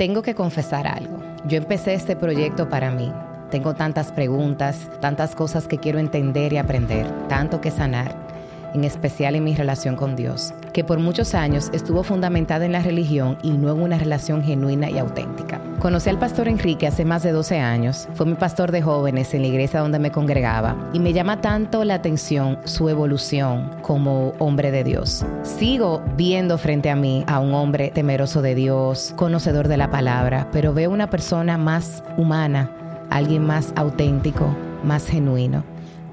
Tengo que confesar algo. Yo empecé este proyecto para mí. Tengo tantas preguntas, tantas cosas que quiero entender y aprender, tanto que sanar en especial en mi relación con Dios, que por muchos años estuvo fundamentada en la religión y no en una relación genuina y auténtica. Conocí al pastor Enrique hace más de 12 años, fue mi pastor de jóvenes en la iglesia donde me congregaba y me llama tanto la atención su evolución como hombre de Dios. Sigo viendo frente a mí a un hombre temeroso de Dios, conocedor de la palabra, pero veo una persona más humana, alguien más auténtico, más genuino.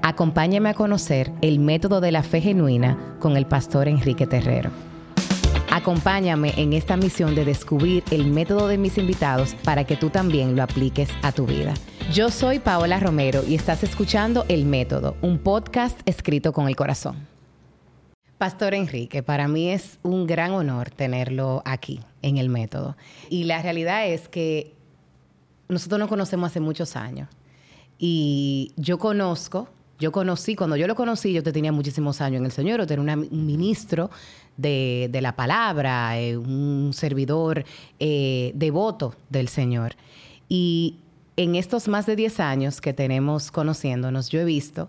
Acompáñame a conocer el método de la fe genuina con el pastor Enrique Terrero. Acompáñame en esta misión de descubrir el método de mis invitados para que tú también lo apliques a tu vida. Yo soy Paola Romero y estás escuchando El Método, un podcast escrito con el corazón. Pastor Enrique, para mí es un gran honor tenerlo aquí en El Método. Y la realidad es que nosotros nos conocemos hace muchos años y yo conozco yo conocí, cuando yo lo conocí, yo tenía muchísimos años en el Señor, yo un ministro de, la palabra, eh, un servidor eh, devoto del Señor. Y en estos más de 10 años que tenemos conociéndonos, yo he visto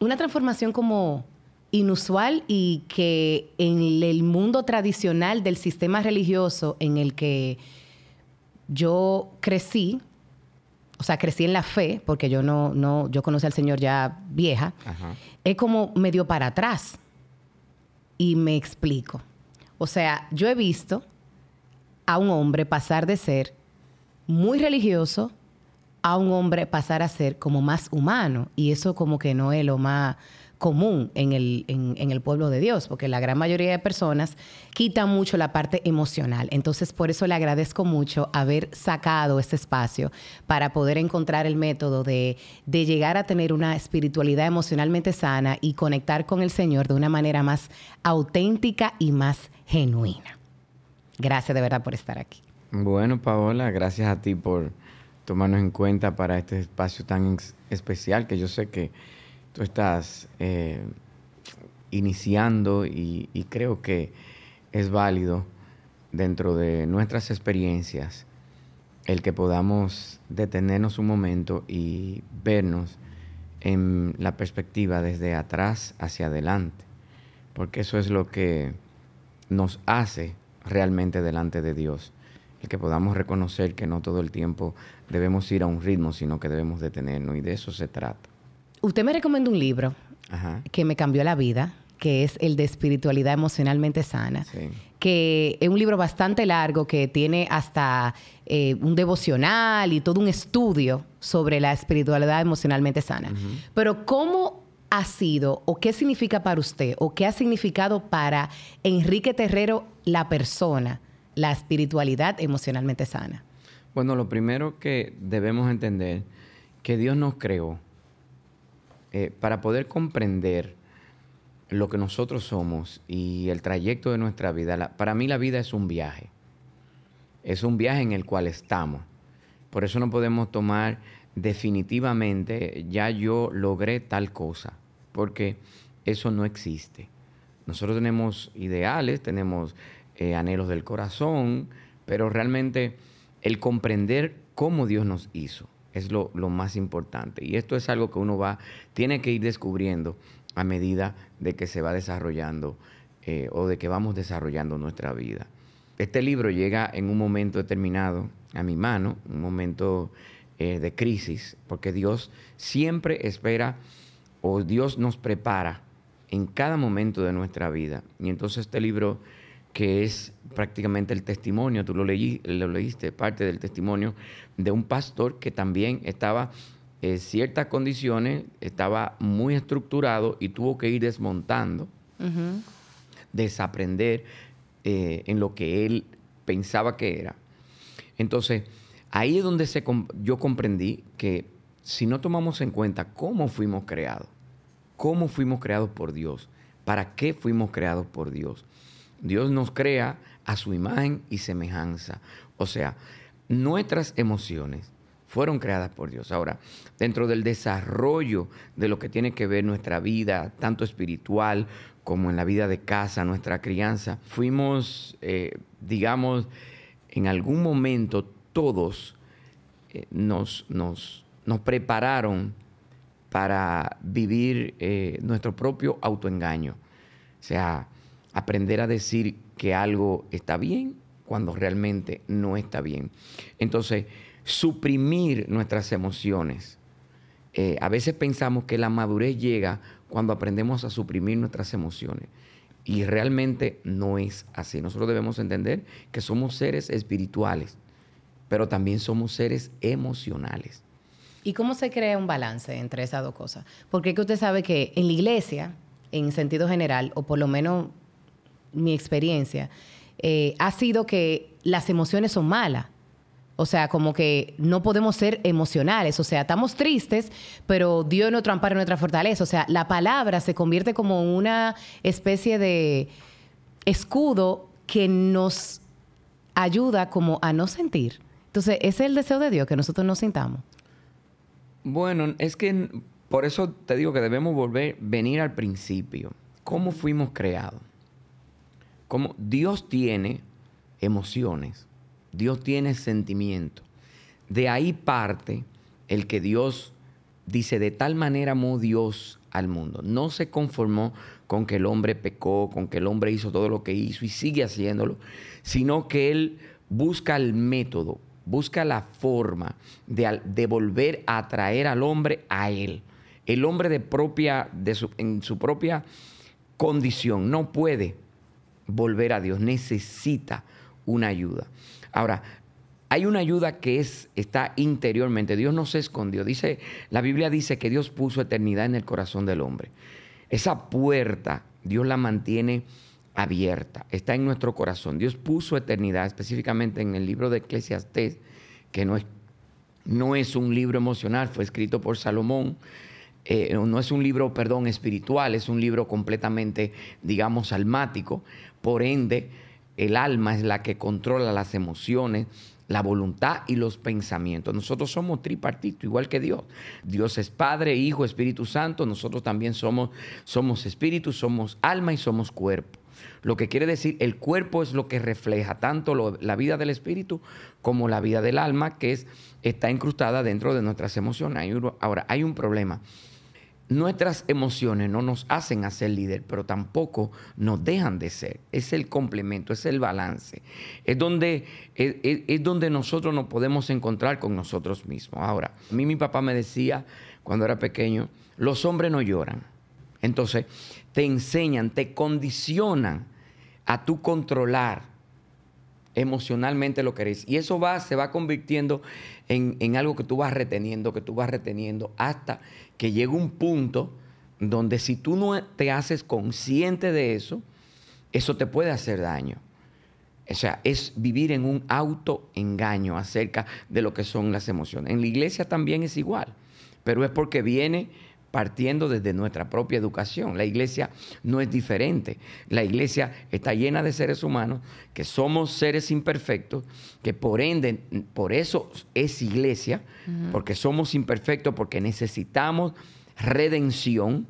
una transformación como inusual y que en el mundo tradicional del sistema religioso en el que yo crecí, o sea, crecí en la fe, porque yo no, no, yo conocí al Señor ya vieja, es como medio para atrás. Y me explico. O sea, yo he visto a un hombre pasar de ser muy religioso a un hombre pasar a ser como más humano. Y eso como que no es lo más común en el, en, el pueblo de Dios, porque la gran mayoría de personas quitan mucho la parte emocional. Entonces, por eso le agradezco mucho haber sacado este espacio para poder encontrar el método de, de llegar a tener una espiritualidad emocionalmente sana y conectar con el Señor de una manera más auténtica y más genuina. Gracias de verdad por estar aquí. Bueno, Paola, gracias a ti por tomarnos en cuenta para este espacio tan especial que yo sé que tú estás eh, iniciando y, creo que es válido dentro de nuestras experiencias el que podamos detenernos un momento y vernos en la perspectiva desde atrás hacia adelante, porque eso es lo que nos hace realmente delante de Dios, el que podamos reconocer que no todo el tiempo debemos ir a un ritmo, sino que debemos detenernos, y de eso se trata. Usted me recomendó un libro que me cambió la vida, que es el de espiritualidad emocionalmente sana, que es un libro bastante largo que tiene hasta eh, un devocional y todo un estudio sobre la espiritualidad emocionalmente sana. Pero ¿cómo ha sido o qué significa para usted o qué ha significado para Enrique Terrero la persona, la espiritualidad emocionalmente sana? Bueno, lo primero que debemos entender que Dios nos creó eh, para poder comprender lo que nosotros somos y el trayecto de nuestra vida, para mí la vida es un viaje. Es un viaje en el cual estamos. Por eso no podemos tomar definitivamente, ya yo logré tal cosa, porque eso no existe. Nosotros tenemos ideales, tenemos eh, anhelos del corazón, pero realmente el comprender cómo Dios nos hizo es lo, más importante. Y esto es algo que uno va, tiene que ir descubriendo a medida de que se va desarrollando eh, o de que vamos desarrollando nuestra vida. Este libro llega en un momento determinado a mi mano, un momento eh, de crisis, porque Dios siempre espera o Dios nos prepara en cada momento de nuestra vida. Y entonces este libro que es prácticamente el testimonio, tú lo, leí, lo leíste, parte del testimonio de un pastor que también estaba en ciertas condiciones, estaba muy estructurado y tuvo que ir desmontando, desaprender eh, en lo que él pensaba que era. Entonces, ahí es donde se, yo comprendí que si no tomamos en cuenta cómo fuimos creados, cómo fuimos creados por Dios, para qué fuimos creados por Dios, Dios nos crea a su imagen y semejanza. O sea, nuestras emociones fueron creadas por Dios. Ahora, dentro del desarrollo de lo que tiene que ver nuestra vida, tanto espiritual como en la vida de casa, nuestra crianza, fuimos, eh, digamos, en algún momento todos eh, nos, nos, nos, prepararon para vivir eh, nuestro propio autoengaño. O sea, aprender a decir que algo está bien cuando realmente no está bien. Entonces, suprimir nuestras emociones. Eh, a veces pensamos que la madurez llega cuando aprendemos a suprimir nuestras emociones. Y realmente no es así. Nosotros debemos entender que somos seres espirituales, pero también somos seres emocionales. ¿Y cómo se crea un balance entre esas dos cosas? Porque que usted sabe que en la iglesia, en sentido general, o por lo menos mi experiencia, eh, ha sido que las emociones son malas. O sea, como que no podemos ser emocionales. O sea, estamos tristes, pero Dios nuestro amparo, nuestra fortaleza. O sea, la palabra se convierte como una especie de escudo que nos ayuda como a no sentir. Entonces, ese es el deseo de Dios, que nosotros nos sintamos. Bueno, es que por eso te digo que debemos volver, venir al principio. ¿Cómo fuimos creados? Como Dios tiene emociones. Dios tiene sentimiento. De ahí parte el que Dios dice, de tal manera amó Dios al mundo. No se conformó con que el hombre pecó, con que el hombre hizo todo lo que hizo y sigue haciéndolo, sino que Él busca el método, busca la forma de, volver a atraer al hombre a Él. El hombre de propia, en su propia condición no puede volver a Dios, necesita una ayuda. Ahora, hay una ayuda que es, está interiormente. Dios no se escondió. Dice, la Biblia dice que Dios puso eternidad en el corazón del hombre. Esa puerta, Dios la mantiene abierta, está en nuestro corazón. Dios puso eternidad, específicamente en el libro de Eclesiastés, que no es, no es un libro emocional, fue escrito por Salomón. Eh, no es un libro, perdón, espiritual, es un libro completamente, digamos, almático. Por ende, el alma es la que controla las emociones, la voluntad y los pensamientos. Nosotros somos tripartito, igual que Dios. Dios es Padre, Hijo, Espíritu Santo. Nosotros también somos, somos espíritu, somos alma y somos cuerpo. Lo que quiere decir, el cuerpo es lo que refleja tanto la vida del espíritu como la vida del alma, que es, está incrustada dentro de nuestras emociones. Ahora, hay un problema nuestras emociones no nos hacen a ser líder, pero tampoco nos dejan de ser. Es el complemento, es el balance. Es donde, es, donde nosotros nos podemos encontrar con nosotros mismos. Ahora, a mí mi papá me decía cuando era pequeño, los hombres no lloran. Entonces, te enseñan, te condicionan a tú controlar emocionalmente lo que eres. Y eso va, se va convirtiendo en, en, algo que tú vas reteniendo, que tú vas reteniendo, hasta que llega un punto donde si tú no te haces consciente de eso, eso te puede hacer daño. O sea, es vivir en un autoengaño acerca de lo que son las emociones. En la iglesia también es igual, pero es porque viene partiendo desde nuestra propia educación. La iglesia no es diferente. La iglesia está llena de seres humanos que somos seres imperfectos, que por ende, por eso es iglesia, porque somos imperfectos, porque necesitamos redención.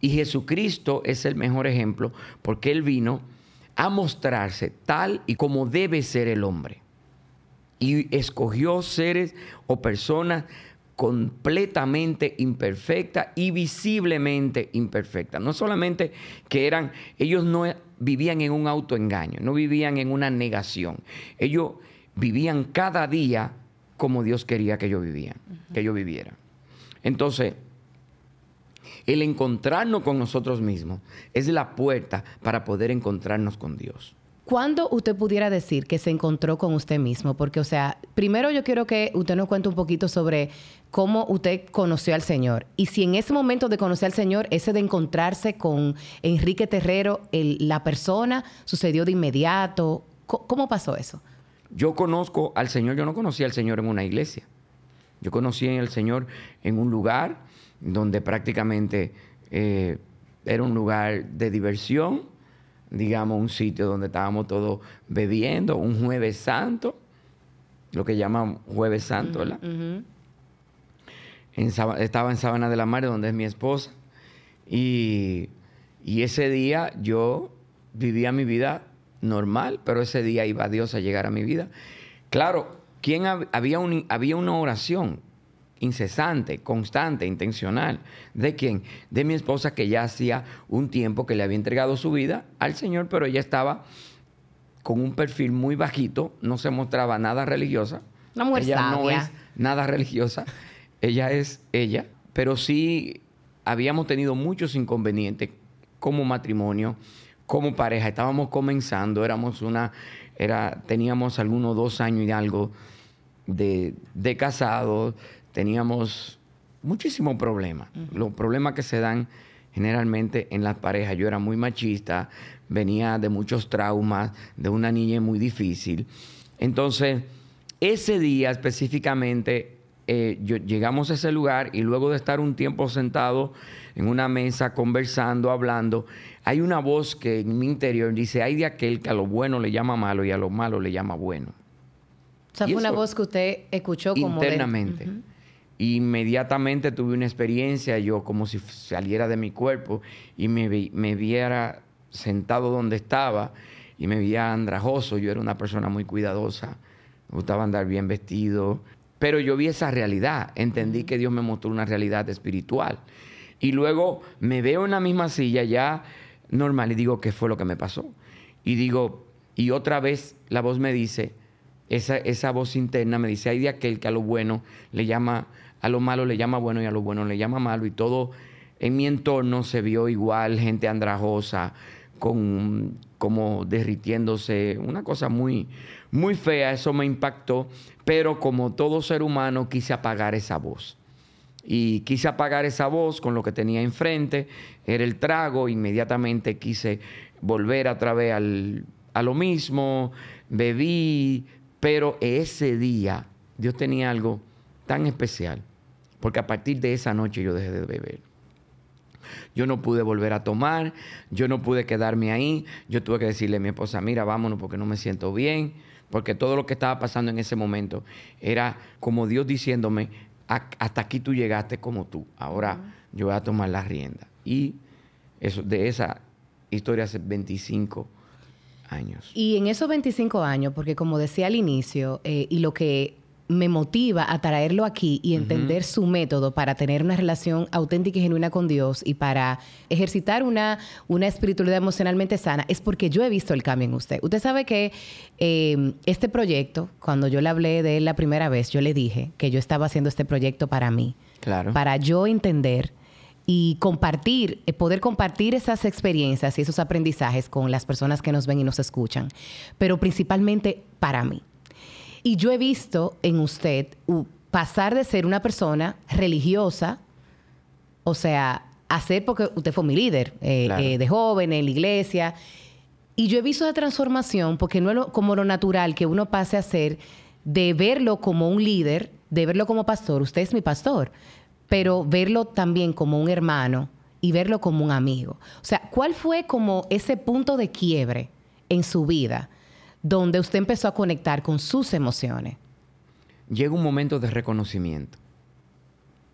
Y Jesucristo es el mejor ejemplo, porque Él vino a mostrarse tal y como debe ser el hombre. Y escogió seres o personas completamente imperfecta y visiblemente imperfecta. No solamente que eran, ellos no vivían en un autoengaño, no vivían en una negación. Ellos vivían cada día como Dios quería que ellos vivían, que ellos vivieran. Entonces, el encontrarnos con nosotros mismos es la puerta para poder encontrarnos con Dios. ¿Cuándo usted pudiera decir que se encontró con usted mismo? Porque, o sea, primero yo quiero que usted nos cuente un poquito sobre cómo usted conoció al Señor. Y si en ese momento de conocer al Señor, ese de encontrarse con Enrique Terrero, la persona, sucedió de inmediato. ¿Cómo pasó eso? Yo conozco al Señor, yo no conocí al Señor en una iglesia. Yo conocí al Señor en un lugar donde prácticamente eh, era un lugar de diversión digamos, un sitio donde estábamos todos bebiendo, un jueves santo, lo que llaman jueves santo, ¿verdad? estaba en Sabana de la Mar, donde es mi esposa, y, ese día yo vivía mi vida normal, pero ese día iba Dios a llegar a mi vida. Claro, ¿quién había, había una oración incesante, constante, intencional. ¿De quién? De mi esposa que ya hacía un tiempo que le había entregado su vida al Señor, pero ella estaba con un perfil muy bajito, no se mostraba nada religiosa. Una mujer ella no es nada religiosa, ella es ella, pero sí habíamos tenido muchos inconvenientes como matrimonio, como pareja. Estábamos comenzando, éramos una, era, teníamos algunos dos años y algo de, de casados, teníamos muchísimos problemas. Los problemas que se dan generalmente en las parejas. Yo era muy machista, venía de muchos traumas, de una niña muy difícil. Entonces, ese día específicamente, eh, llegamos a ese lugar y luego de estar un tiempo sentado en una mesa, conversando, hablando, hay una voz que en mi interior dice, hay de aquel que a lo bueno le llama malo y a lo malo le llama bueno. O sea, fue una voz que usted escuchó como internamente inmediatamente tuve una experiencia, yo como si saliera de mi cuerpo y me, me viera sentado donde estaba y me veía andrajoso. Yo era una persona muy cuidadosa, me gustaba andar bien vestido, pero yo vi esa realidad, entendí que Dios me mostró una realidad espiritual. Y luego me veo en la misma silla ya normal y digo, ¿qué fue lo que me pasó? Y digo, y otra vez la voz me dice, esa, esa voz interna me dice, hay de aquel que a lo bueno le llama a lo malo le llama bueno y a lo bueno le llama malo y todo en mi entorno se vio igual, gente andrajosa, con, como derritiéndose, una cosa muy, muy fea, eso me impactó, pero como todo ser humano quise apagar esa voz. Y quise apagar esa voz con lo que tenía enfrente, era el trago, inmediatamente quise volver a través al, a lo mismo, bebí, pero ese día Dios tenía algo tan especial porque a partir de esa noche yo dejé de beber. Yo no pude volver a tomar, yo no pude quedarme ahí, yo tuve que decirle a mi esposa, mira, vámonos porque no me siento bien, porque todo lo que estaba pasando en ese momento era como Dios diciéndome, hasta aquí tú llegaste como tú, ahora yo voy a tomar la rienda. Y eso, de esa historia hace 25 años. Y en esos 25 años, porque como decía al inicio, eh, y lo que me motiva a traerlo aquí y entender su método para tener una relación auténtica y genuina con Dios y para ejercitar una, una espiritualidad emocionalmente sana, es porque yo he visto el cambio en usted. Usted sabe que eh, este proyecto, cuando yo le hablé de él la primera vez, yo le dije que yo estaba haciendo este proyecto para mí. Claro. Para yo entender y compartir, eh, poder compartir esas experiencias y esos aprendizajes con las personas que nos ven y nos escuchan, pero principalmente para mí. Y yo he visto en usted pasar de ser una persona religiosa, o sea, hacer, porque usted fue mi líder eh, eh, de joven en la iglesia, y yo he visto la transformación, porque no es como lo natural que uno pase a ser de verlo como un líder, de verlo como pastor, usted es mi pastor, pero verlo también como un hermano y verlo como un amigo. O sea, ¿cuál fue como ese punto de quiebre en su vida? donde usted empezó a conectar con sus emociones? Llega un momento de reconocimiento.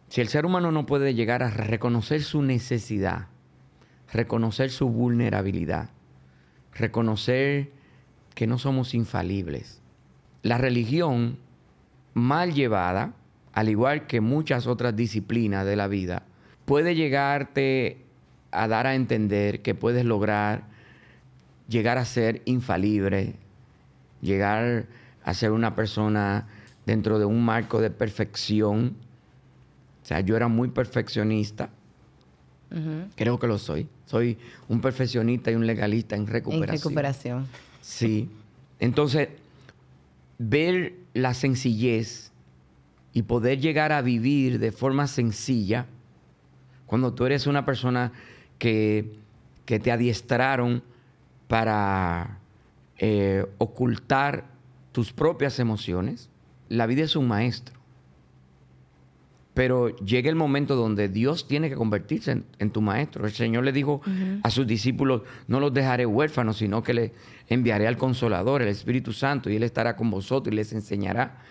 Si el ser humano no puede llegar a reconocer su necesidad, reconocer su vulnerabilidad, reconocer que no somos infalibles, la religión mal llevada, al igual que muchas otras disciplinas de la vida, puede llegarte a dar a entender que puedes lograr llegar a ser infalible, llegar a ser una persona dentro de un marco de perfección. O sea, yo era muy perfeccionista. Creo que lo soy. Soy un perfeccionista y un legalista en recuperación. En recuperación. Sí. Entonces, ver la sencillez y poder llegar a vivir de forma sencilla, cuando tú eres una persona que, que te adiestraron para eh, ocultar tus propias emociones. La vida es un maestro. Pero llega el momento donde Dios tiene que convertirse en, tu maestro. El Señor le dijo a sus discípulos, no los dejaré huérfanos, sino que les enviaré al Consolador, el Espíritu Santo, y Él estará con vosotros y les enseñará.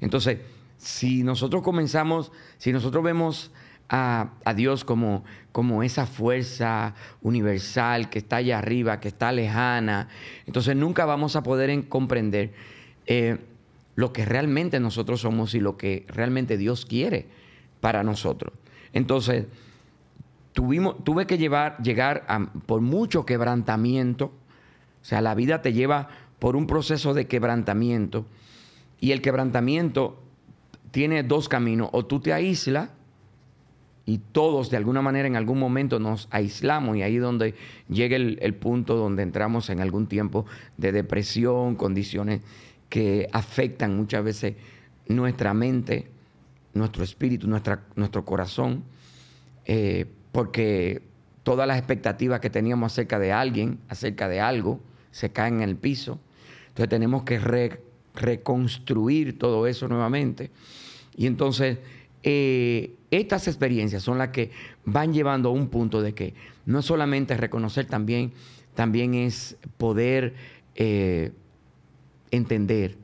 Entonces, si nosotros comenzamos, si nosotros vemos a, Dios como, como esa fuerza universal que está allá arriba, que está lejana, entonces nunca vamos a poder comprender eh, lo que realmente nosotros somos y lo que realmente Dios quiere para nosotros. Entonces, tuvimos, tuve que llevar, llegar a, por mucho quebrantamiento, o sea, la vida te lleva por un proceso de quebrantamiento, y el quebrantamiento tiene dos caminos, o tú te aíslas, y todos de alguna manera en algún momento nos aislamos y ahí es donde llega el, punto donde entramos en algún tiempo de depresión, condiciones que afectan muchas veces nuestra mente, nuestro espíritu, nuestra, nuestro corazón, eh, porque todas las expectativas que teníamos acerca de alguien, acerca de algo, se caen en el piso. Entonces tenemos que reconstruir todo eso nuevamente. Y entonces eh, estas experiencias son las que van llevando a un punto de que no solamente reconocer también, también es poder eh, entender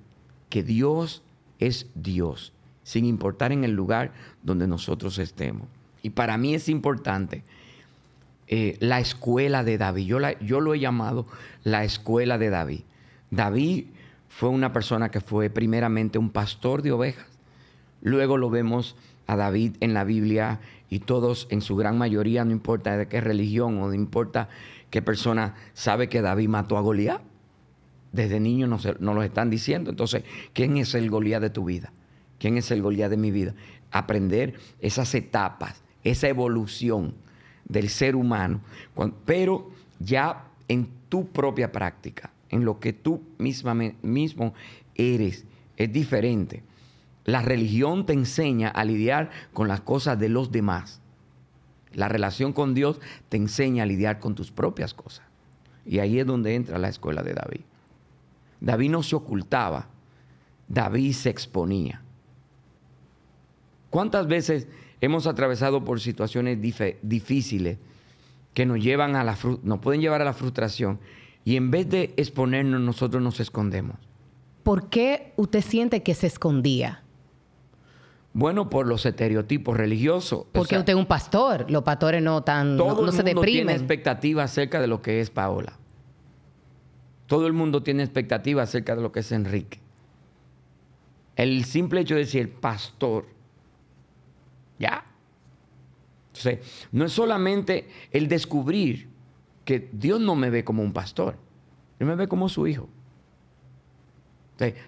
que Dios es Dios, sin importar en el lugar donde nosotros estemos. Y para mí es importante eh, la escuela de David. Yo, yo lo he llamado la escuela de David. David fue una persona que fue primeramente un pastor de ovejas. Luego lo vemos a David en la Biblia y todos en su gran mayoría, no importa de qué religión o no importa qué persona, sabe que David mató a Goliat desde niño nos, lo están diciendo. Entonces, ¿quién es el Goliat de tu vida? ¿Quién es el Goliat de mi vida? Aprender esas etapas, esa evolución del ser humano, pero ya en tu propia práctica, en lo que tú misma, mismo eres, es diferente. La religión te enseña a lidiar con las cosas de los demás. La relación con Dios te enseña a lidiar con tus propias cosas. Y ahí es donde entra la escuela de David. David no se ocultaba, David se exponía. ¿Cuántas veces hemos atravesado por situaciones difíciles que nos llevan a la nos pueden llevar a la frustración y en vez de exponernos nosotros nos escondemos? ¿Por qué usted siente que se escondía? Bueno, por los estereotipos religiosos. Porque usted es un pastor, los pastores no tan todo no, el mundo tiene expectativas acerca de lo que es Paola. Todo el mundo tiene expectativas acerca de lo que es Enrique. El simple hecho de decir pastor, ya. Entonces, no es solamente el descubrir que Dios no me ve como un pastor, Él me ve como su hijo.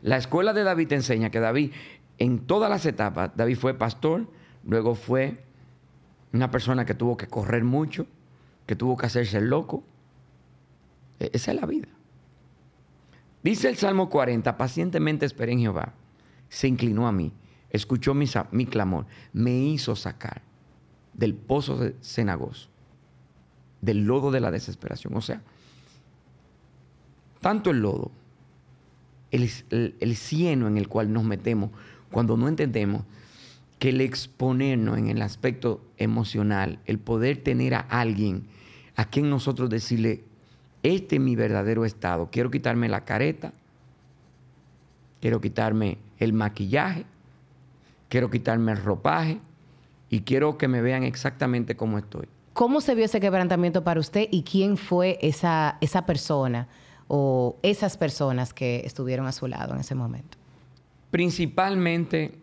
la escuela de David te enseña que David, en todas las etapas, David fue pastor, luego fue una persona que tuvo que correr mucho, que tuvo que hacerse loco. E-, esa es la vida. Dice el Salmo 40, pacientemente esperé en Jehová, se inclinó a mí, escuchó mi, mi clamor, me hizo sacar del pozo de cenagoso, del lodo de la desesperación. O sea, tanto el lodo, el, el, cieno en el cual nos metemos, cuando no entendemos que el exponernos en el aspecto emocional, el poder tener a alguien a quien nosotros decirle, este es mi verdadero estado. Quiero quitarme la careta, quiero quitarme el maquillaje, quiero quitarme el ropaje y quiero que me vean exactamente como estoy. ¿Cómo se vio ese quebrantamiento para usted y quién fue esa, esa persona o esas personas que estuvieron a su lado en ese momento? Principalmente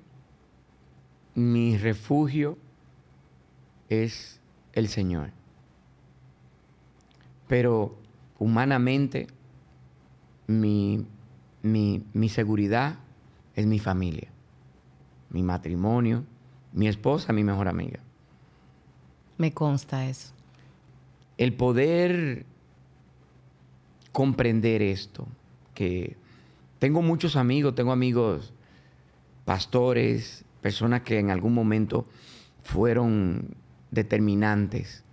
mi refugio es el Señor. Pero humanamente, mi, mi, seguridad es mi familia, mi matrimonio, mi esposa, mi mejor amiga. Me consta eso. El poder comprender esto, que tengo muchos amigos, tengo amigos pastores, personas que en algún momento fueron determinantes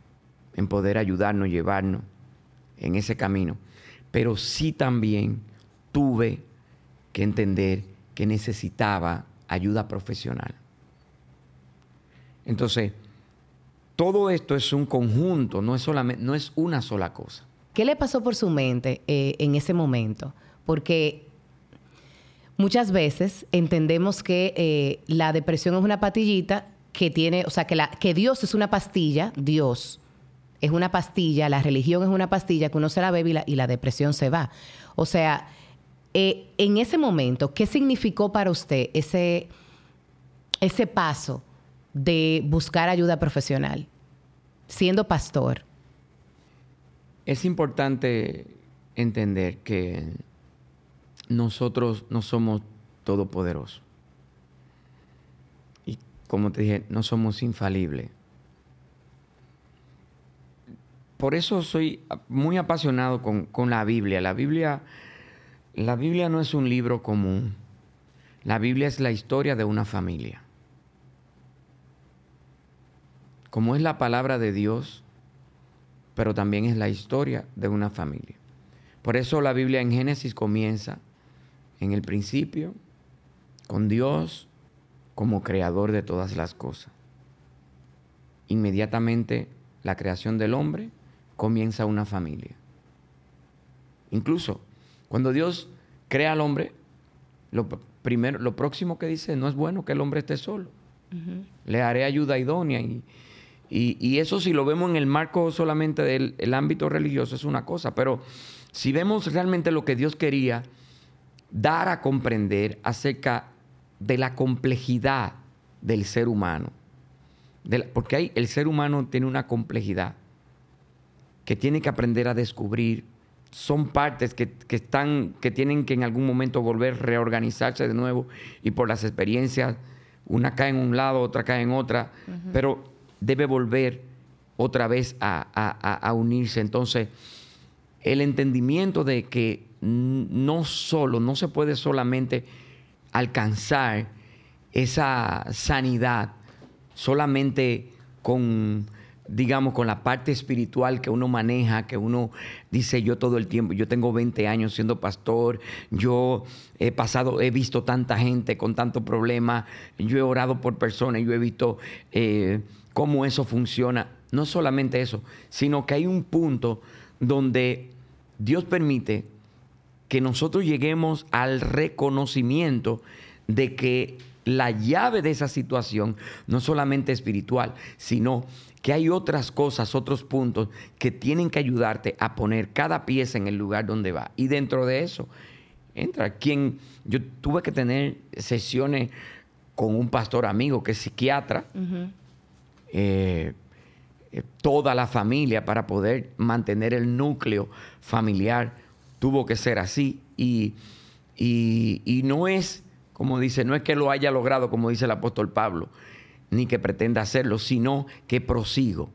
en poder ayudarnos, llevarnos en ese camino, pero sí también tuve que entender que necesitaba ayuda profesional. Entonces, todo esto es un conjunto, no es, solamente, no es una sola cosa. ¿Qué le pasó por su mente eh, en ese momento? Porque muchas veces entendemos que eh, la depresión es una patillita que tiene, o sea, que, la, que Dios es una pastilla, Dios es una pastilla, la religión es una pastilla que uno se la bebe y la, depresión se va. O sea, eh, en ese momento, ¿qué significó para usted ese, ese paso de buscar ayuda profesional, siendo pastor? Es importante entender que nosotros no somos todopoderosos. Y como te dije, no somos infalibles. Por eso soy muy apasionado con, con, la Biblia. La Biblia. La Biblia no es un libro común. La Biblia es la historia de una familia. Como es la palabra de Dios, pero también es la historia de una familia. Por eso la Biblia en Génesis comienza en el principio con Dios como creador de todas las cosas. Inmediatamente la creación del hombre comienza una familia. Incluso cuando Dios crea al hombre, lo, primero, lo próximo que dice, no es bueno que el hombre esté solo. Le haré ayuda idónea y, y, eso si lo vemos en el marco solamente del ámbito religioso es una cosa, pero si vemos realmente lo que Dios quería dar a comprender acerca de la complejidad del ser humano, porque hay, el ser humano tiene una complejidad que tiene que aprender a descubrir, son partes que, están, que tienen que en algún momento volver a reorganizarse de nuevo. Y por las experiencias, una cae en un lado, otra cae en otra, pero debe volver otra vez a, unirse. Entonces, el entendimiento de que no solo, no se puede solamente alcanzar esa sanidad solamente con, digamos, con la parte espiritual que uno maneja, que uno dice yo todo el tiempo, yo tengo 20 años siendo pastor, yo he pasado, he visto tanta gente con tantos problemas, yo he orado por personas, yo he visto... Eh, cómo eso funciona. No solamente eso, sino que hay un punto donde Dios permite que nosotros lleguemos al reconocimiento de que la llave de esa situación no solamente espiritual, sino que hay otras cosas, otros puntos que tienen que ayudarte a poner cada pieza en el lugar donde va. Y dentro de eso, entra quien yo tuve que tener sesiones con un pastor amigo que es psiquiatra, eh, toda la familia para poder mantener el núcleo familiar. Tuvo que ser así. Y, y, no es, como dice, no es que lo haya logrado, como dice el apóstol Pablo, ni que pretenda hacerlo, sino que prosigo.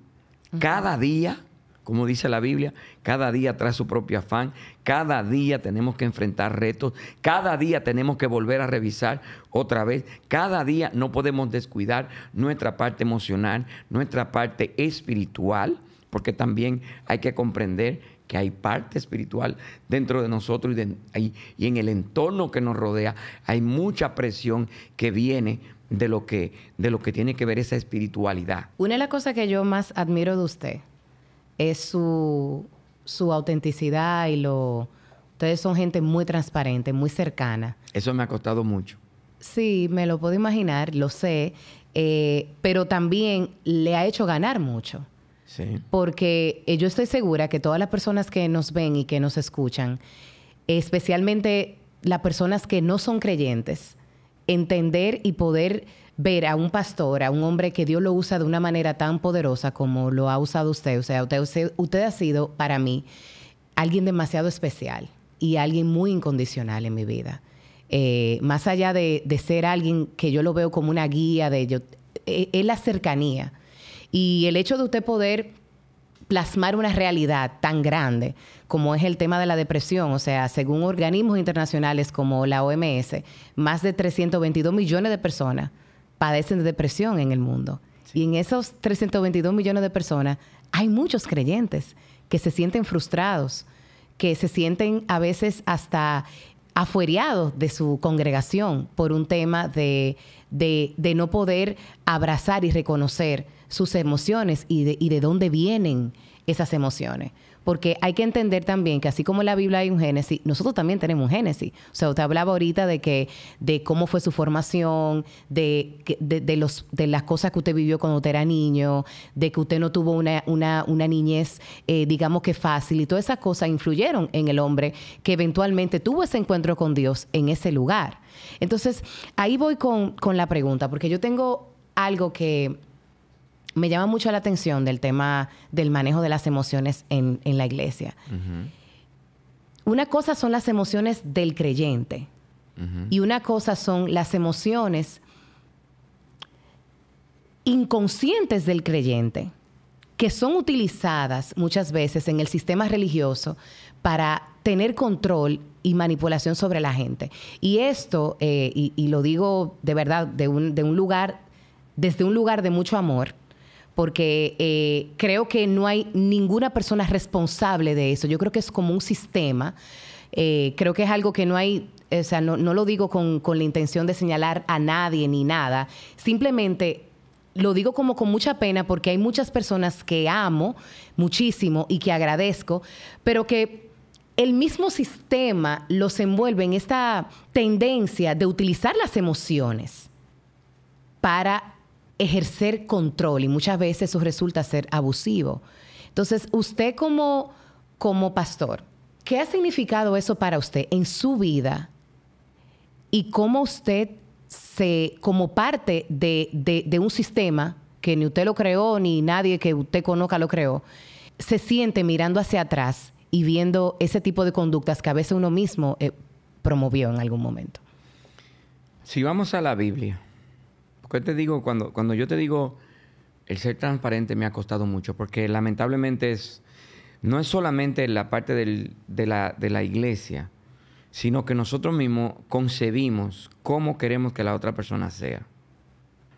Cada día como dice la Biblia, cada día trae su propio afán, cada día tenemos que enfrentar retos, cada día tenemos que volver a revisar otra vez, cada día no podemos descuidar nuestra parte emocional, nuestra parte espiritual, porque también hay que comprender que hay parte espiritual dentro de nosotros y, en el entorno que nos rodea hay mucha presión que viene de lo que, de lo que tiene que ver esa espiritualidad. Una de las cosas que yo más admiro de usted es su, autenticidad y lo... Ustedes son gente muy transparente, muy cercana. Eso me ha costado mucho. Sí, me lo puedo imaginar, lo sé, eh, pero también le ha hecho ganar mucho. Sí. Porque eh, yo estoy segura que todas las personas que nos ven y que nos escuchan, especialmente las personas que no son creyentes, entender y poder ver a un pastor, a un hombre que Dios lo usa de una manera tan poderosa como lo ha usado usted. O sea, usted, usted, ha sido para mí alguien demasiado especial y alguien muy incondicional en mi vida. Eh, más allá de, ser alguien que yo lo veo como una guía de ellos, eh, es la cercanía. Y el hecho de usted poder plasmar una realidad tan grande como es el tema de la depresión. O sea, según organismos internacionales como la OMS, más de 322 millones de personas padecen de depresión en el mundo. Y en esos 322 millones de personas hay muchos creyentes que se sienten frustrados, que se sienten a veces hasta afueriados de su congregación por un tema de, de, no poder abrazar y reconocer sus emociones y de, y de dónde vienen esas emociones. Porque hay que entender también que así como en la Biblia hay un Génesis, nosotros también tenemos un Génesis. O sea, usted hablaba ahorita de que de cómo fue su formación, de, de, los, de las cosas que usted vivió cuando usted era niño, de que usted no tuvo una, una, una niñez, eh, digamos que fácil, y todas esas cosas influyeron en el hombre que eventualmente tuvo ese encuentro con Dios en ese lugar. Entonces, ahí voy con, con la pregunta, porque yo tengo algo que me llama mucho la atención del tema del manejo de las emociones en, la iglesia. Una cosa son las emociones del creyente y una cosa son las emociones inconscientes del creyente que son utilizadas muchas veces en el sistema religioso para tener control y manipulación sobre la gente. Y esto, eh, y, lo digo de verdad, de un, de un lugar, desde un lugar de mucho amor, porque eh, creo que no hay ninguna persona responsable de eso. Yo creo que es como un sistema. Eh, creo que es algo que no hay, o sea, no, lo digo con, la intención de señalar a nadie ni nada. Simplemente lo digo como con mucha pena porque hay muchas personas que amo muchísimo y que agradezco, pero que el mismo sistema los envuelve en esta tendencia de utilizar las emociones para ejercer control y muchas veces eso resulta ser abusivo. Entonces, usted como, como pastor, ¿qué ha significado eso para usted en su vida? Y cómo usted se, como parte de, de un sistema que ni usted lo creó, ni nadie que usted conozca lo creó, se siente mirando hacia atrás y viendo ese tipo de conductas que a veces uno mismo eh, promovió en algún momento. Si vamos a la Biblia, ¿Qué te digo? Cuando, cuando yo te digo el ser transparente me ha costado mucho, porque lamentablemente es, no es solamente la parte de, la, de la iglesia, sino que nosotros mismos concebimos cómo queremos que la otra persona sea.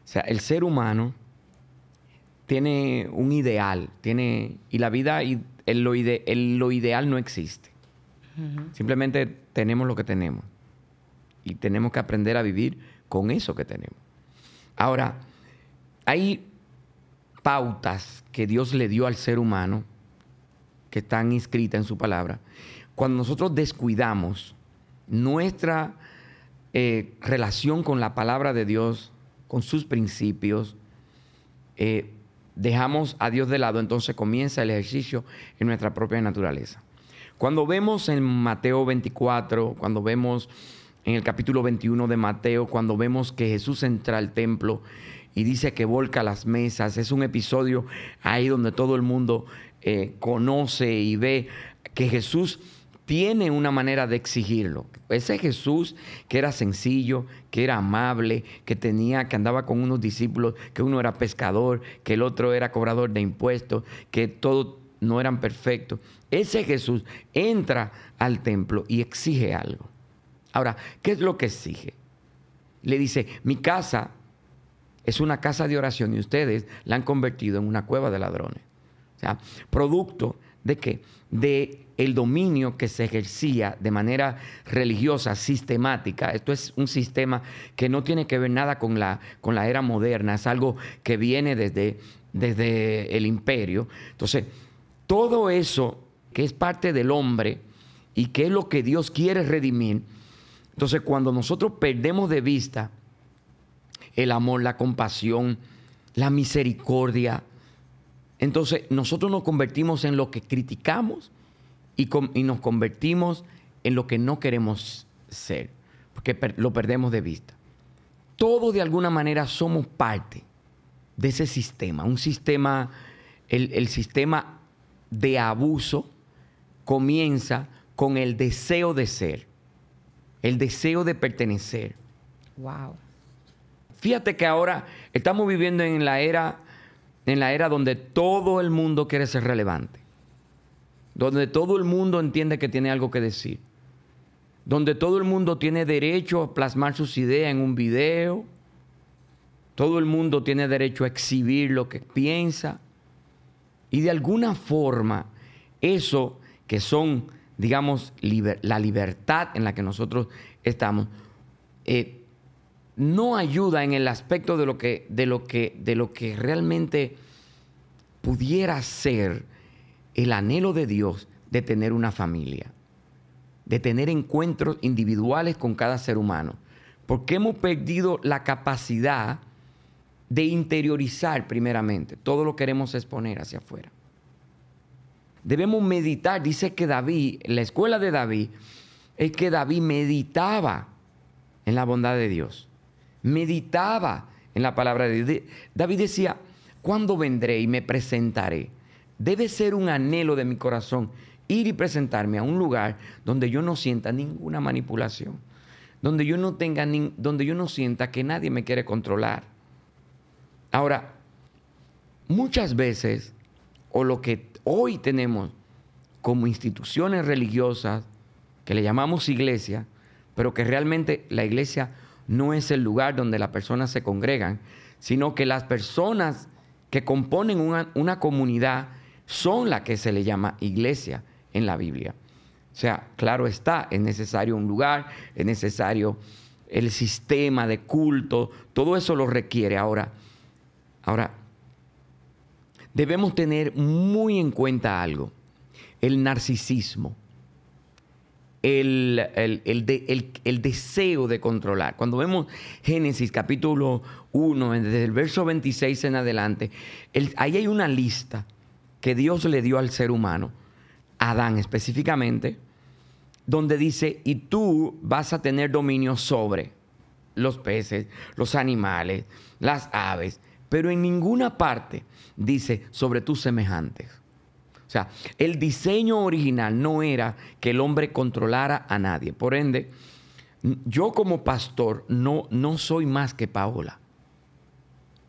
O sea, el ser humano tiene un ideal, tiene, y la vida, y lo, lo ideal no existe. Simplemente tenemos lo que tenemos. Y tenemos que aprender a vivir con eso que tenemos. Ahora, hay pautas que Dios le dio al ser humano que están inscritas en su palabra. Cuando nosotros descuidamos nuestra eh, relación con la palabra de Dios, con sus principios, eh, dejamos a Dios de lado, entonces comienza el ejercicio en nuestra propia naturaleza. Cuando vemos en Mateo 24, cuando vemos en el capítulo 21 de Mateo, cuando vemos que Jesús entra al templo y dice que volca las mesas. Es un episodio ahí donde todo el mundo eh, conoce y ve que Jesús tiene una manera de exigirlo. Ese Jesús que era sencillo, que era amable, que tenía, que andaba con unos discípulos, que uno era pescador, que el otro era cobrador de impuestos, que todos no eran perfectos. Ese Jesús entra al templo y exige algo. Ahora, ¿qué es lo que exige? Le dice, mi casa es una casa de oración y ustedes la han convertido en una cueva de ladrones. O sea, producto de qué? De el dominio que se ejercía de manera religiosa, sistemática. Esto es un sistema que no tiene que ver nada con la, con la era moderna, es algo que viene desde, desde el imperio. Entonces, todo eso que es parte del hombre y que es lo que Dios quiere redimir, entonces, cuando nosotros perdemos de vista el amor, la compasión, la misericordia, entonces nosotros nos convertimos en lo que criticamos y, nos convertimos en lo que no queremos ser, porque lo perdemos de vista. Todos de alguna manera somos parte de ese sistema, un sistema, el sistema de abuso comienza con el deseo de ser el deseo de pertenecer. Wow. Fíjate que ahora estamos viviendo en la era en la era donde todo el mundo quiere ser relevante. Donde todo el mundo entiende que tiene algo que decir. Donde todo el mundo tiene derecho a plasmar sus ideas en un video. Todo el mundo tiene derecho a exhibir lo que piensa. Y de alguna forma, eso que son digamos, la libertad en la que nosotros estamos, eh, no ayuda en el aspecto de lo que, de lo que, de lo que realmente pudiera ser el anhelo de Dios de tener una familia, de tener encuentros individuales con cada ser humano, porque hemos perdido la capacidad de interiorizar primeramente, todo lo queremos exponer hacia afuera. Debemos meditar, dice que David, la escuela de David, es que David meditaba en la bondad de Dios, meditaba en la palabra de Dios. David decía, ¿cuándo vendré y me presentaré? Debe ser un anhelo de mi corazón ir y presentarme a un lugar donde yo no sienta ninguna manipulación, donde yo no tenga donde yo no sienta que nadie me quiere controlar. Ahora, muchas veces o lo que hoy tenemos como instituciones religiosas que le llamamos iglesia, pero que realmente la iglesia no es el lugar donde las personas se congregan, sino que las personas que componen una, una comunidad son las que se le llama iglesia en la Biblia. O sea, claro está, es necesario un lugar, es necesario el sistema de culto, todo eso lo requiere. Ahora, ahora, debemos tener muy en cuenta algo, el narcisismo el, deseo de controlar. Cuando vemos Génesis capítulo 1, desde el verso 26 en adelante, ahí hay una lista que Dios le dio al ser humano, Adán específicamente, donde dice, y tú vas a tener dominio sobre los peces, los animales, las aves, pero en ninguna parte dice sobre tus semejantes. O sea, el diseño original no era que el hombre controlara a nadie. Por ende, yo como pastor no, no soy más que Paola.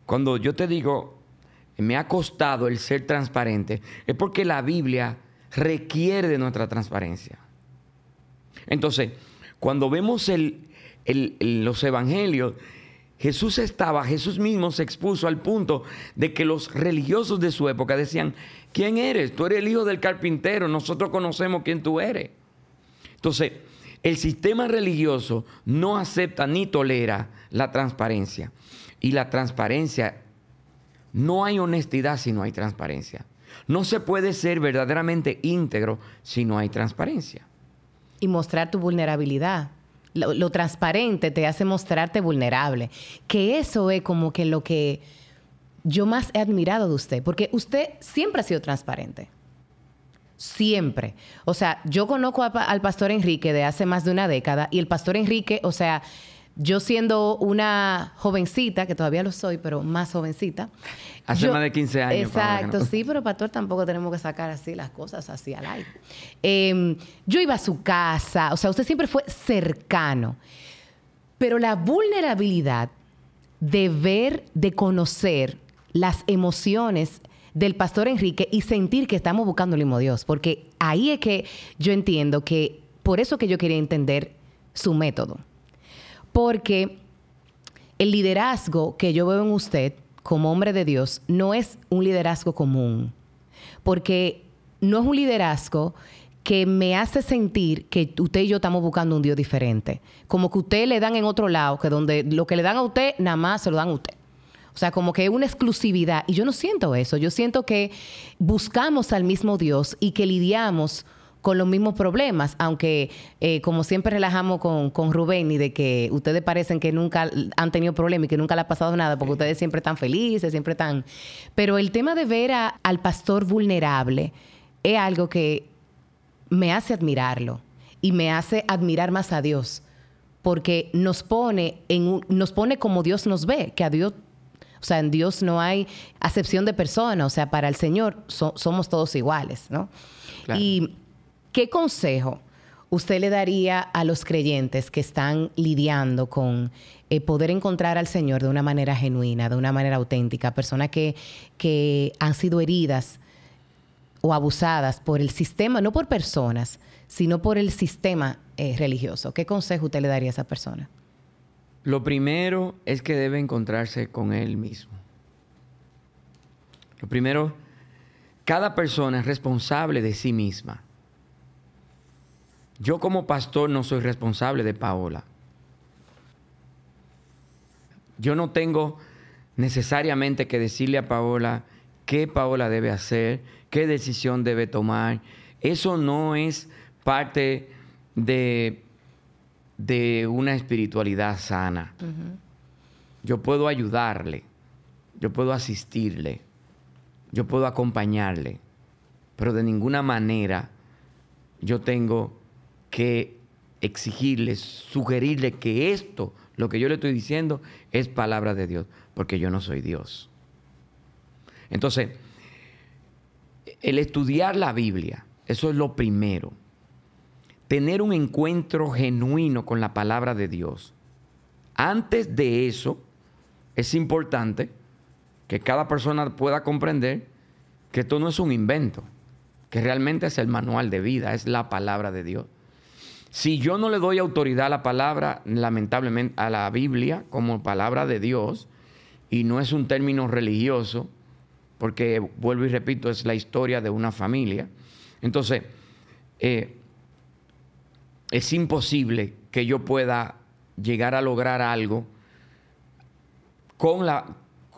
Cuando yo te digo, me ha costado el ser transparente, es porque la Biblia requiere de nuestra transparencia. Entonces, cuando vemos los evangelios, Jesús estaba, Jesús mismo se expuso al punto de que los religiosos de su época decían, ¿quién eres? Tú eres el hijo del carpintero, nosotros conocemos quién tú eres. Entonces, el sistema religioso no acepta ni tolera la transparencia. Y la transparencia, no hay honestidad si no hay transparencia. No se puede ser verdaderamente íntegro si no hay transparencia. Y mostrar tu vulnerabilidad lo, transparente te hace mostrarte vulnerable. Que eso es como que lo que yo más he admirado de usted, porque usted siempre ha sido transparente. Siempre. O sea, yo conozco al pastor Enrique de hace más de una década y el pastor Enrique, o sea, yo siendo una jovencita, que todavía lo soy, pero más jovencita. Hace más de 15 años. Exacto, sí, pero pastor tampoco tenemos que sacar así las cosas así al aire. Em, yo iba a su casa, o sea, usted siempre fue cercano, pero la vulnerabilidad de ver, de conocer las emociones del pastor Enrique y sentir que estamos buscando el mismo Dios, porque ahí es que yo entiendo que, por eso que yo quería entender su método porque el liderazgo que yo veo en usted como hombre de Dios no es un liderazgo común, porque no es un liderazgo que me hace sentir que usted y yo estamos buscando un Dios diferente. Como que usted le dan en otro lado, que donde lo que le dan a usted, nada más se lo dan a usted. O sea, como que es una exclusividad. Y yo no siento eso. Yo siento que buscamos al mismo Dios y que lidiamos con los mismos problemas, aunque eh, como siempre relajamos con, con, Rubén y de que ustedes parecen que nunca han tenido problemas y que nunca le ha pasado nada, porque ustedes siempre están felices, siempre están... Pero el tema de ver al pastor vulnerable es algo que me hace admirarlo y me hace admirar más a Dios, porque nos pone, en nos pone como Dios nos ve, que a Dios o sea, en Dios no hay acepción de persona. O sea, para el Señor somos todos iguales, ¿no? Y ¿Qué consejo usted le daría a los creyentes que están lidiando con eh, poder encontrar al Señor de una manera genuina, de una manera auténtica, personas que, que han sido heridas o abusadas por el sistema, no por personas, sino por el sistema eh, religioso? ¿Qué consejo usted le daría a esa persona? Lo primero es que debe encontrarse con él mismo. Lo primero, cada persona es responsable de sí misma. Yo como pastor no soy responsable de Paola. Yo no tengo necesariamente que decirle a Paola qué Paola debe hacer, qué decisión debe tomar. Eso no es parte de, de una espiritualidad sana. Yo puedo ayudarle, yo puedo asistirle, yo puedo acompañarle, pero de ninguna manera yo tengo que exigirle, sugerirle que esto, lo que yo le estoy diciendo, es palabra de Dios, porque yo no soy Dios. Entonces, el estudiar la Biblia, eso es lo primero. Tener un encuentro genuino con la palabra de Dios. Antes de eso, es importante que cada persona pueda comprender que esto no es un invento, que realmente es el manual de vida, es la palabra de Dios. Si yo no le doy autoridad a la palabra, lamentablemente, a la Biblia como palabra de Dios, y no es un término religioso, porque vuelvo y repito, es la historia de una familia, entonces eh, es imposible que yo pueda llegar a lograr algo con la,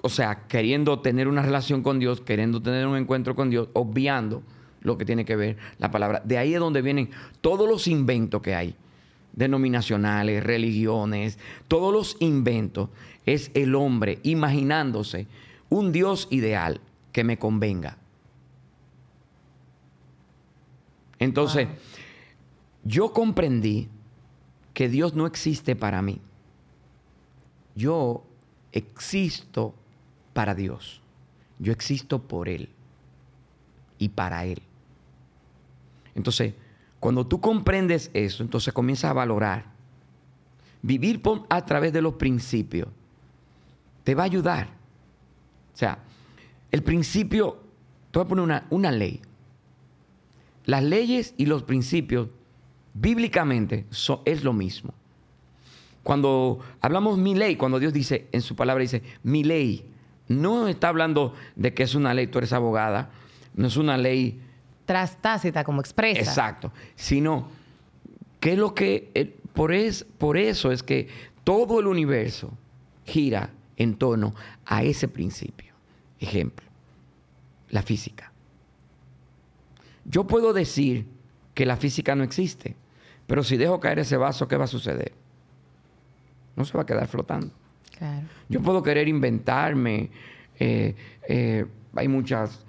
o sea, queriendo tener una relación con Dios, queriendo tener un encuentro con Dios, obviando lo que tiene que ver la palabra. De ahí es donde vienen todos los inventos que hay, denominacionales, religiones, todos los inventos. Es el hombre imaginándose un Dios ideal que me convenga. Entonces, yo comprendí que Dios no existe para mí. Yo existo para Dios. Yo existo por Él y para Él. Entonces, cuando tú comprendes eso, entonces comienzas a valorar. Vivir a través de los principios te va a ayudar. O sea, el principio, te voy a poner una, una ley. Las leyes y los principios, bíblicamente, es lo mismo. Cuando hablamos mi ley, cuando Dios dice en su palabra, dice mi ley, no está hablando de que es una ley, tú eres abogada, no es una ley trastácita como expresa. Exacto, sino que es lo que, eh, por, es, por eso es que todo el universo gira en torno a ese principio. Ejemplo, la física. Yo puedo decir que la física no existe, pero si dejo caer ese vaso, ¿qué va a suceder? No se va a quedar flotando. Yo puedo querer inventarme, eh, eh, hay muchas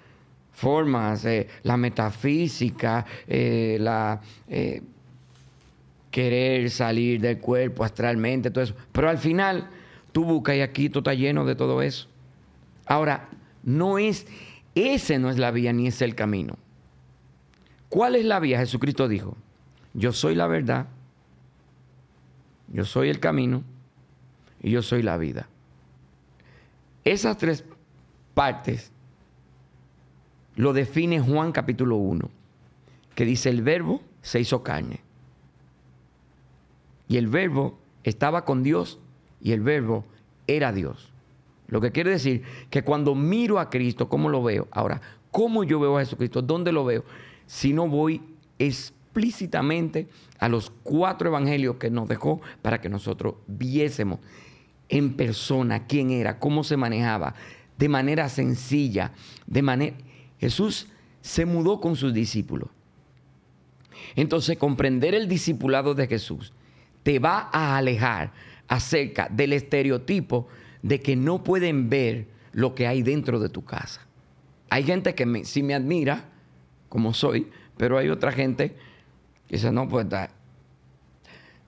formas, eh, la metafísica, la querer salir del cuerpo astralmente, todo eso. Pero al final, tú buscas y aquí tú está lleno de todo eso. Ahora, no es, ese no es la vía ni es el camino. ¿Cuál es la vía? Jesucristo dijo, yo soy la verdad, yo soy el camino y yo soy la vida. Esas tres partes lo define Juan capítulo 1, que dice el verbo se hizo carne. Y el verbo estaba con Dios y el verbo era Dios. Lo que quiere decir que cuando miro a Cristo, ¿cómo lo veo? Ahora, ¿cómo yo veo a Jesucristo? ¿Dónde lo veo? Si no voy explícitamente a los cuatro evangelios que nos dejó para que nosotros viésemos en persona quién era, cómo se manejaba, de manera sencilla, de manera... Jesús se mudó con sus discípulos. Entonces, comprender el discipulado de Jesús te va a alejar acerca del estereotipo de que no pueden ver lo que hay dentro de tu casa. Hay gente que sí me admira, como soy, pero hay otra gente que dice, no, pues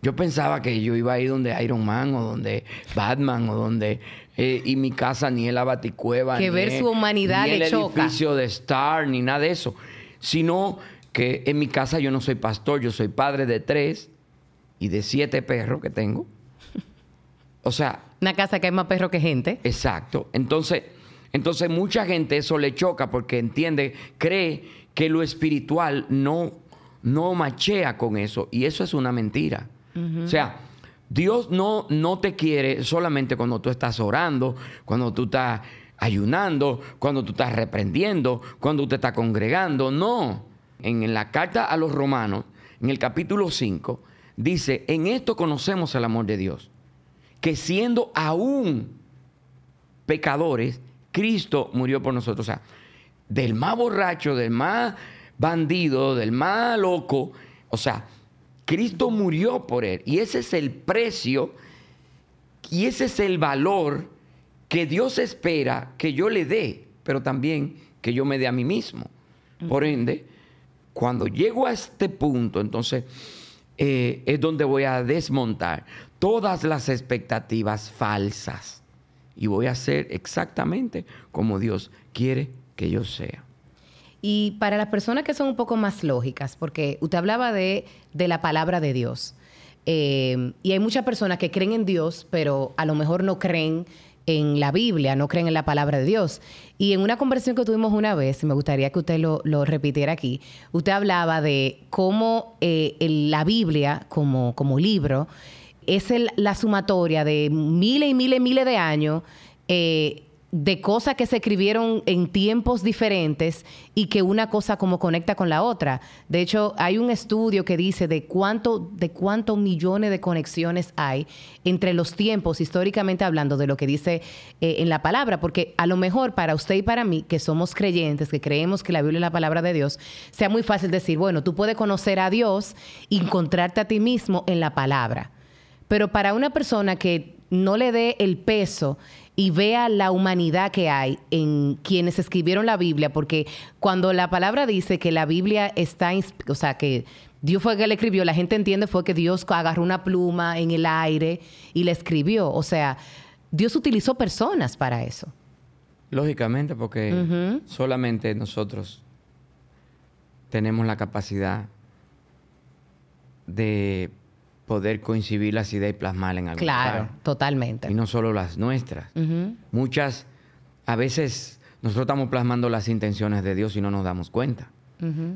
yo pensaba que yo iba a ir donde Iron Man o donde Batman o donde... Eh, y mi casa ni es la baticueva. Que ver su humanidad ni el edificio de Star, ni nada de eso. Sino que en mi casa yo no soy pastor, yo soy padre de tres y de siete perros que tengo. O sea, una casa que hay más perros que gente. Exacto. Entonces, entonces mucha gente eso le choca porque entiende, cree que lo espiritual no, no machea con eso. Y eso es una mentira. O sea, Dios no, no te quiere solamente cuando tú estás orando, cuando tú estás ayunando, cuando tú estás reprendiendo, cuando tú te estás congregando. No. En, la carta a los romanos, en el capítulo 5, dice, en esto conocemos el amor de Dios que siendo aún pecadores, Cristo murió por nosotros. O sea, del más borracho, del más bandido, del más loco. O sea, Cristo murió por él. Y ese es el precio y ese es el valor que Dios espera que yo le dé, pero también que yo me dé a mí mismo. Por ende, cuando llego a este punto, entonces eh, es donde voy a desmontar todas las expectativas falsas y voy a ser exactamente como Dios quiere que yo sea. Y para las personas que son un poco más lógicas, porque usted hablaba de, de la palabra de Dios, eh, y hay muchas personas que creen en Dios, pero a lo mejor no creen en la Biblia, no creen en la palabra de Dios. Y en una conversación que tuvimos una vez, y me gustaría que usted lo, repitiera aquí, usted hablaba de cómo eh, la Biblia como, como libro es la sumatoria de miles y miles y miles de años eh, de cosas que se escribieron en tiempos diferentes y que una cosa como conecta con la otra. De hecho, hay un estudio que dice de cuánto de cuántos millones de conexiones hay entre los tiempos históricamente hablando de lo que dice eh, en la palabra, porque a lo mejor para usted y para mí que somos creyentes, que creemos que la Biblia es la palabra de Dios, sea muy fácil decir, bueno, tú puedes conocer a Dios y encontrarte a ti mismo en la palabra. Pero para una persona que no le dé el peso y vea la humanidad que hay en quienes escribieron la Biblia, porque cuando la palabra dice que la Biblia está, o sea, que Dios fue el que la escribió, la gente entiende fue que Dios agarró una pluma en el aire y la escribió. O sea, Dios utilizó personas para eso. Lógicamente, porque solamente nosotros tenemos la capacidad de poder coincidir las ideas y plasmar en algo. Claro, totalmente. Y no solo las nuestras. Muchas, a veces nosotros estamos plasmando las intenciones de Dios y no nos damos cuenta.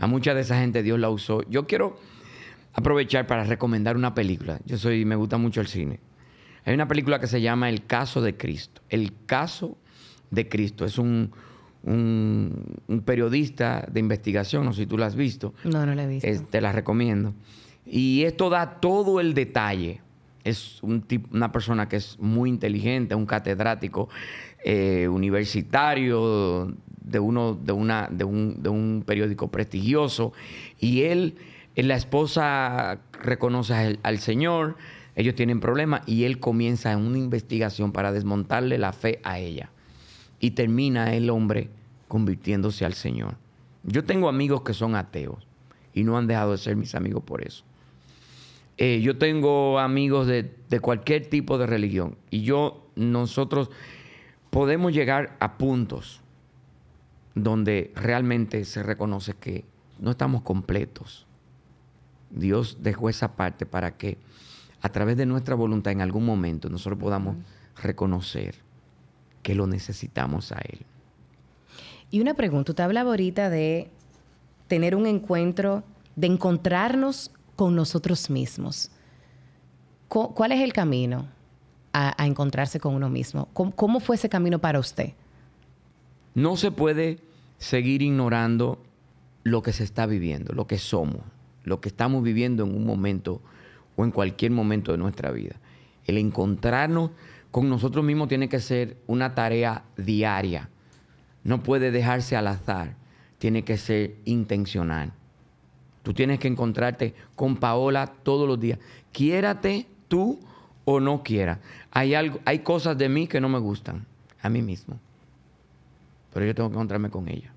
A mucha de esa gente Dios la usó. Yo quiero aprovechar para recomendar una película. Yo soy, me gusta mucho el cine. Hay una película que se llama El caso de Cristo. El caso de Cristo. Es un, un, periodista de investigación, no sé si tú la has visto. No, no la he visto. te la recomiendo. Y esto da todo el detalle. Es un una persona que es muy inteligente, un catedrático eh, universitario de, uno, de, una, de, un, de un periódico prestigioso. Y él, la esposa reconoce al, al Señor, ellos tienen problemas y él comienza una investigación para desmontarle la fe a ella. Y termina el hombre convirtiéndose al Señor. Yo tengo amigos que son ateos y no han dejado de ser mis amigos por eso. Eh, yo tengo amigos de, cualquier tipo de religión y yo, nosotros podemos llegar a puntos donde realmente se reconoce que no estamos completos. Dios dejó esa parte para que a través de nuestra voluntad en algún momento nosotros podamos reconocer que lo necesitamos a Él. Y una pregunta, usted hablaba ahorita de tener un encuentro, de encontrarnos con nosotros mismos. ¿Cuál es el camino a, encontrarse con uno mismo? ¿Cómo, fue ese camino para usted? No se puede seguir ignorando lo que se está viviendo, lo que somos, lo que estamos viviendo en un momento o en cualquier momento de nuestra vida. El encontrarnos con nosotros mismos tiene que ser una tarea diaria. No puede dejarse al azar, tiene que ser intencional. Tú tienes que encontrarte con Paola todos los días. Quiérate tú o no quiera. Hay, algo, hay cosas de mí que no me gustan, a mí mismo. Pero yo tengo que encontrarme con ella.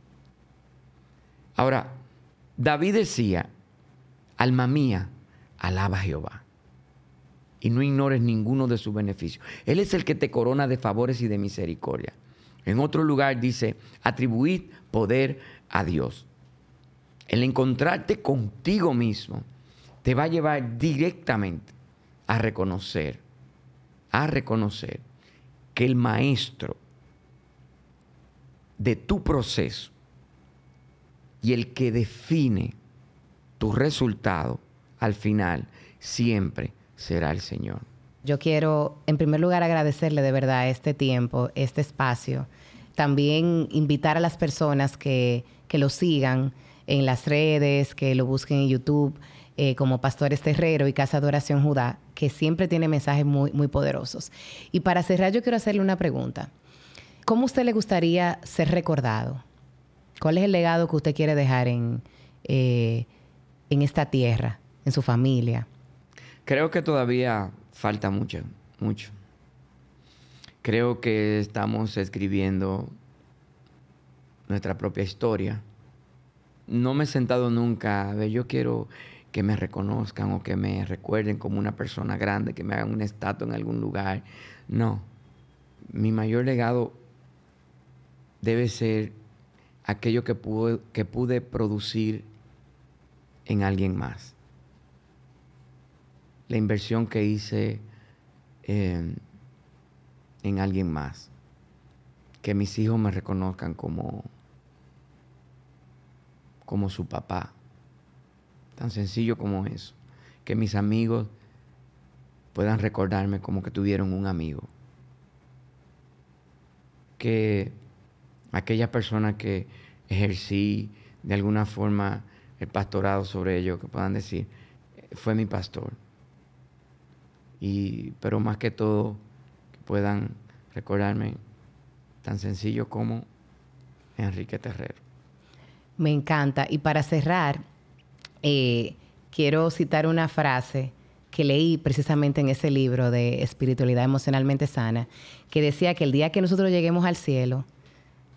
Ahora, David decía, alma mía, alaba a Jehová. Y no ignores ninguno de sus beneficios. Él es el que te corona de favores y de misericordia. En otro lugar dice, atribuid poder a Dios el encontrarte contigo mismo te va a llevar directamente a reconocer, a reconocer que el maestro de tu proceso y el que define tu resultado al final siempre será el Señor. Yo quiero, en primer lugar, agradecerle de verdad este tiempo, este espacio. También invitar a las personas que, que lo sigan en las redes, que lo busquen en YouTube eh, como Pastores Terrero y Casa de Oración Judá, que siempre tiene mensajes muy, muy poderosos. Y para cerrar, yo quiero hacerle una pregunta. ¿Cómo usted le gustaría ser recordado? ¿Cuál es el legado que usted quiere dejar en, eh, en esta tierra, en su familia? Creo que todavía falta mucho, mucho. Creo que estamos escribiendo nuestra propia historia. No me he sentado nunca a ver, yo quiero que me reconozcan o que me recuerden como una persona grande, que me hagan un estatua en algún lugar. No, mi mayor legado debe ser aquello que pude, que pude producir en alguien más. La inversión que hice en, en alguien más. Que mis hijos me reconozcan como, como su papá. Tan sencillo como eso. Que mis amigos puedan recordarme como que tuvieron un amigo. Que aquella persona que ejercí de alguna forma el pastorado sobre ellos, que puedan decir, fue mi pastor. Y, pero más que todo, que puedan recordarme tan sencillo como Enrique Terrero. Me encanta. Y para cerrar, eh, quiero citar una frase que leí precisamente en ese libro de Espiritualidad Emocionalmente Sana, que decía que el día que nosotros lleguemos al cielo,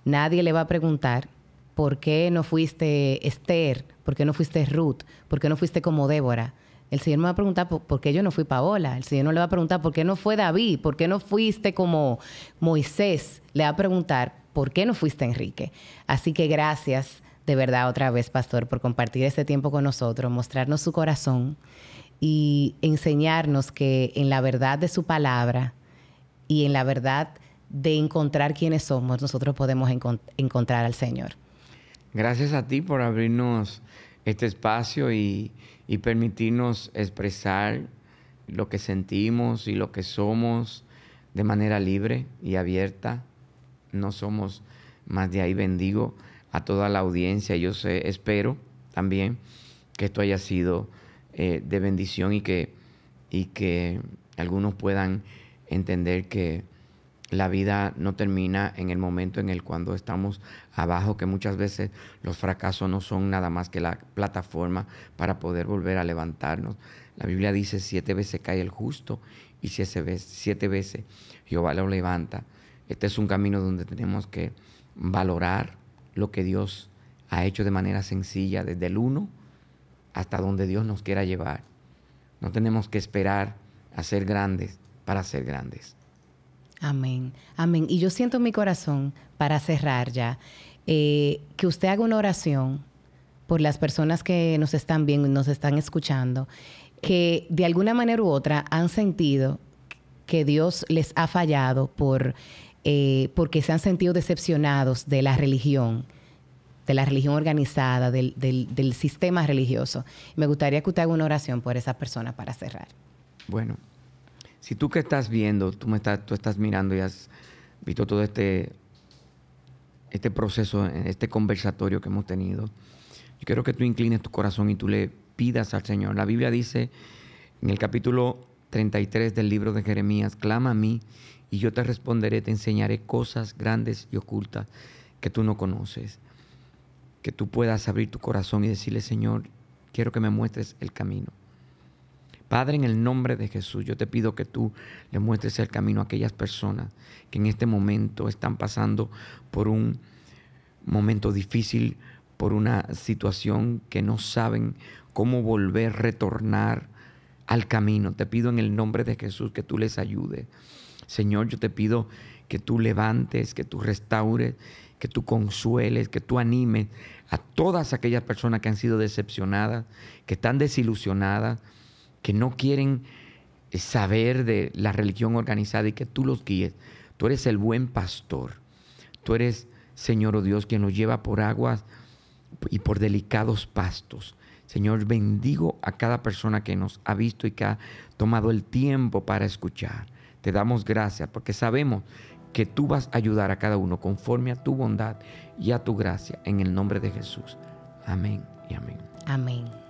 nadie le va a preguntar por qué no fuiste Esther, por qué no fuiste Ruth, por qué no fuiste como Débora. El Señor me va a preguntar por, qué yo no fui Paola. El Señor no le va a preguntar por qué no fue David, por qué no fuiste como Moisés. Le va a preguntar por qué no fuiste Enrique. Así que gracias de verdad otra vez, pastor, por compartir este tiempo con nosotros, mostrarnos su corazón y enseñarnos que en la verdad de su palabra y en la verdad de encontrar quiénes somos, nosotros podemos encontrar al Señor. Gracias a ti por abrirnos este espacio y, permitirnos expresar lo que sentimos y lo que somos de manera libre y abierta. No somos más de ahí. Bendigo a toda la audiencia. Yo sé, espero también que esto haya sido eh, de bendición y que, y que algunos puedan entender que la vida no termina en el momento en el cuando estamos abajo, que muchas veces los fracasos no son nada más que la plataforma para poder volver a levantarnos. La Biblia dice siete veces cae el justo y siete veces, siete veces Jehová lo levanta. Este es un camino donde tenemos que valorar lo que Dios ha hecho de manera sencilla desde el uno hasta donde Dios nos quiera llevar. No tenemos que esperar a ser grandes para ser grandes. Amén, amén. Y yo siento en mi corazón, para cerrar ya, eh, que usted haga una oración por las personas que nos están viendo y nos están escuchando, que de alguna manera u otra han sentido que Dios les ha fallado por, eh, porque se han sentido decepcionados de la religión, de la religión organizada, del, sistema religioso. Me gustaría que usted haga una oración por esa persona para cerrar. Bueno, si tú que estás viendo, tú, me estás, tú estás mirando y has visto todo este, este proceso, este conversatorio que hemos tenido, yo quiero que tú inclines tu corazón y tú le pidas al Señor. La Biblia dice en el capítulo 33 del libro de Jeremías, clama a mí y yo te responderé, te enseñaré cosas grandes y ocultas que tú no conoces. Que tú puedas abrir tu corazón y decirle, Señor, quiero que me muestres el camino. Padre, en el nombre de Jesús, yo te pido que tú le muestres el camino a aquellas personas que en este momento están pasando por un momento difícil, por una situación que no saben cómo volver, retornar al camino. Te pido en el nombre de Jesús que tú les ayudes. Señor, yo te pido que tú levantes, que tú restaures, que tú consueles, que tú animes a todas aquellas personas que han sido decepcionadas, que están desilusionadas que no quieren eh, saber de la religión organizada y que tú los guíes. Tú eres el buen pastor. Tú eres, Señor oh Dios, quien los lleva por aguas y por delicados pastos. Señor, bendigo a cada persona que nos ha visto y que ha tomado el tiempo para escuchar. Te damos gracias porque sabemos que tú vas a ayudar a cada uno conforme a tu bondad y a tu gracia en el nombre de Jesús. Amén y amén. Amén.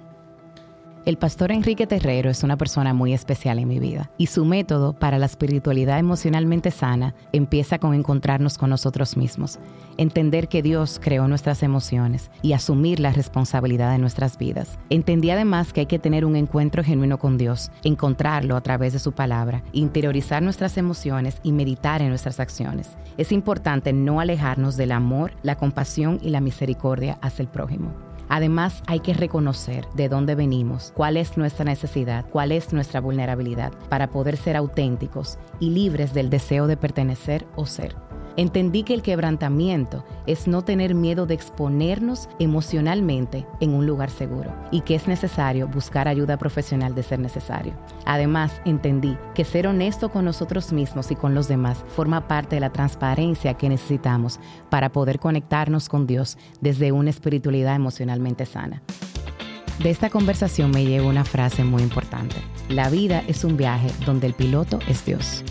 El pastor Enrique Terrero es una persona muy especial en mi vida y su método para la espiritualidad emocionalmente sana empieza con encontrarnos con nosotros mismos, entender que Dios creó nuestras emociones y asumir la responsabilidad de nuestras vidas. Entendí además que hay que tener un encuentro genuino con Dios, encontrarlo a través de su palabra, interiorizar nuestras emociones y meditar en nuestras acciones. Es importante no alejarnos del amor, la compasión y la misericordia hacia el prójimo. Además, hay que reconocer de dónde venimos, cuál es nuestra necesidad, cuál es nuestra vulnerabilidad, para poder ser auténticos y libres del deseo de pertenecer o ser. Entendí que el quebrantamiento es no tener miedo de exponernos emocionalmente en un lugar seguro y que es necesario buscar ayuda profesional de ser necesario. Además, entendí que ser honesto con nosotros mismos y con los demás forma parte de la transparencia que necesitamos para poder conectarnos con Dios desde una espiritualidad emocionalmente sana. De esta conversación me llevo una frase muy importante. La vida es un viaje donde el piloto es Dios.